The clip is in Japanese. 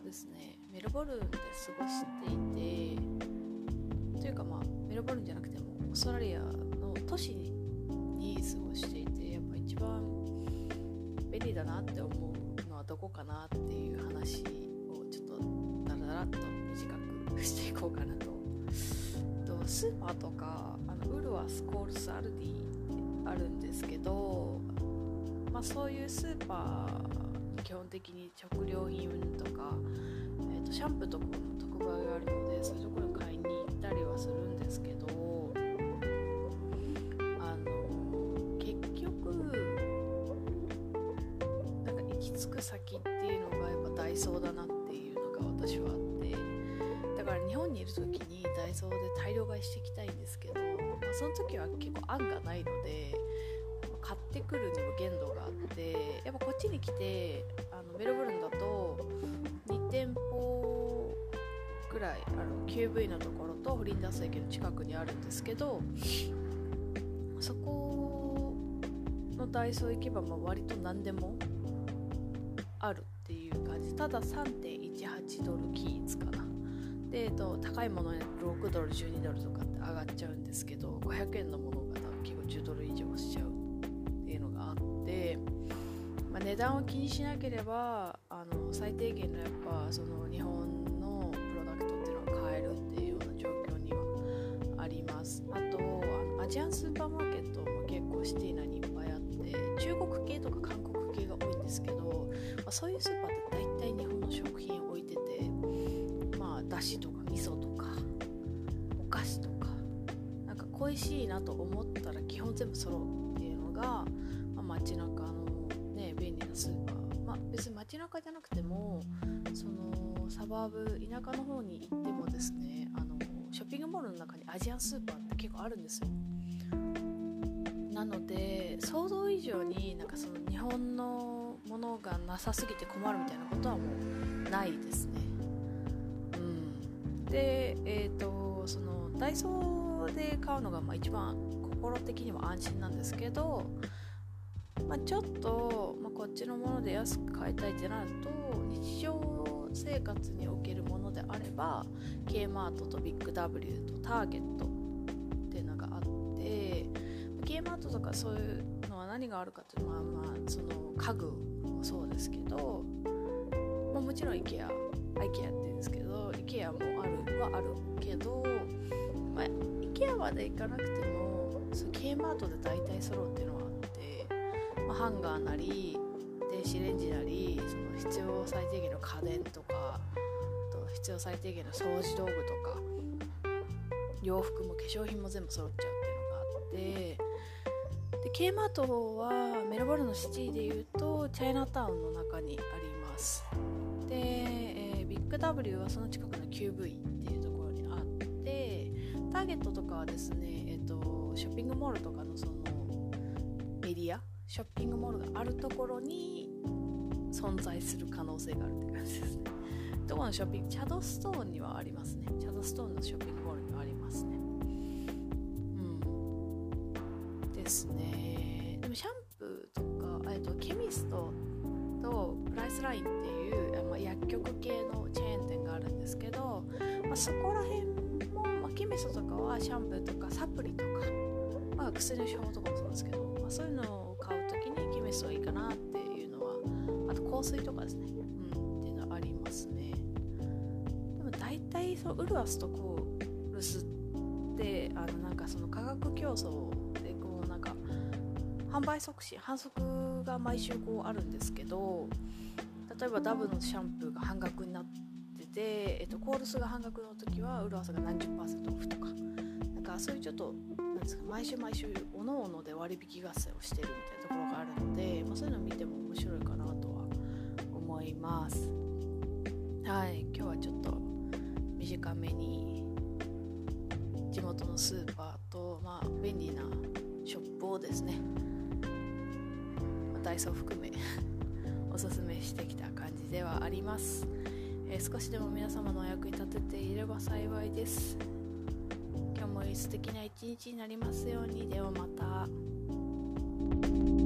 ですねメルボルンで過ごしていてというかまあメルボルンじゃなくてもオーストラリアの都市に過ごしていてやっぱ一番便利だなって思うのはどこかなっていう話をちょっとダラダラっと短くしていこうかなと。とスーパーとかあのウルワスコールスアルディあるんですけど、まあ、そういうスーパー基本的に食料品とか、えー、とシャンプーとかの特売があるのでそういうところに買いに行ったりはするんですけどあの結局なんか行き着く先っていうのがやっぱダイソーだなっていうのが私はあってだから日本にいる時にダイソーで大量買いしていきたいんですけど、まあ、その時は結構案がないのでってくるにも限度があってやっぱこっちに来てあのメルボルンだと2店舗ぐらいあの QV のところとフリンダース駅の近くにあるんですけどそこのダイソー行けばまあ割と何でもあるっていう感じ。ただ3.18ドルキーツかな。で、えっと、高いもの6ドル12ドルとかって上がっちゃうんですけど500円のものが多分結構10ドル以上しちゃうまあ、値段を気にしなければあの最低限のやっぱその日本のプロダクトっていうのを買えるっていうような状況にはあります。あとあのアジアンスーパーマーケットも結構シティ内にいっぱいあって中国系とか韓国系が多いんですけど、まあ、そういうスーパーって大体日本の食品を置いててまあだしとか味噌とかお菓子とかなんか恋しいなと思ったら基本全部揃うっていうのが、まあ、街中のね便利なスーパー。まあ別に街中じゃなくてもそのサバーブ田舎の方に行ってもですねあのショッピングモールの中にアジアンスーパーって結構あるんですよ。なので想像以上になんかその日本のものがなさすぎて困るみたいなことはもうないですね。うん。でえっ、とそのダイソーで買うのがまあ一番心的には安心なんですけど、まあ、ちょっと、まあ、こっちのもので安く買いたいってなると日常生活におけるものであれば K マートとビッグ W とターゲットっていうのがあってゲーマートとかそういうのは何があるかっていうのは、まあ、その家具もそうですけど、まあ、もちろん IKEA IKEA って言うんですけど IKEA もあるはあるけど、まあ、IKEA まで行かなくてもその K マートで大体揃うっていうのは、ハンガーなり電子レンジなりその必要最低限の家電とかあと必要最低限の掃除道具とか洋服も化粧品も全部揃っちゃうっていうのがあってで K マートはメルボルンのシティでいうとチャイナタウンの中にあります。で、えービッグ W はその近くの QV っていうところにあってターゲットとかはですね、えー、とショッピングモールとかのそのエリアショッピングモールがあるところに存在する可能性があるって感じですね。どこのショッピングチャドストーンにはありますね。チャドストーンのショッピングモールにはありますね。うん。ですね。でもシャンプーとかえっとケミストとプライスラインっていう、まあ、薬局系のチェーン店があるんですけど、まあ、そこら辺も、まあ、ケミストとかはシャンプーとかサプリとか、まあ、薬の処方とかもそうですけど、まあ、そういうのを買う時にケミストはいいかなっていうのはあと香水とかですね、うん、っていうのはありますね。でも大体そのウルアスとコールスってあのなんかその価格競争でこうなんか販売促進反則が毎週こうあるんですけど例えばダブのシャンプーが半額になってて、えっと、コールスが半額の時はウルアスが何十パーセントオフとかなんかそういうちょっとなんですか毎週毎週おのおので割引合戦をしてるみたいなところがあるので、まあ、そういうの見ても面白いかなとは思います。はい今日はちょっと短めに地元のスーパーと、まあ、便利なショップをですね、まあダイソー含め おすすめしてきた感じではあります、えー少しでも皆様のお役に立てていれば幸いです。今日も素敵な一日になりますようにではまた。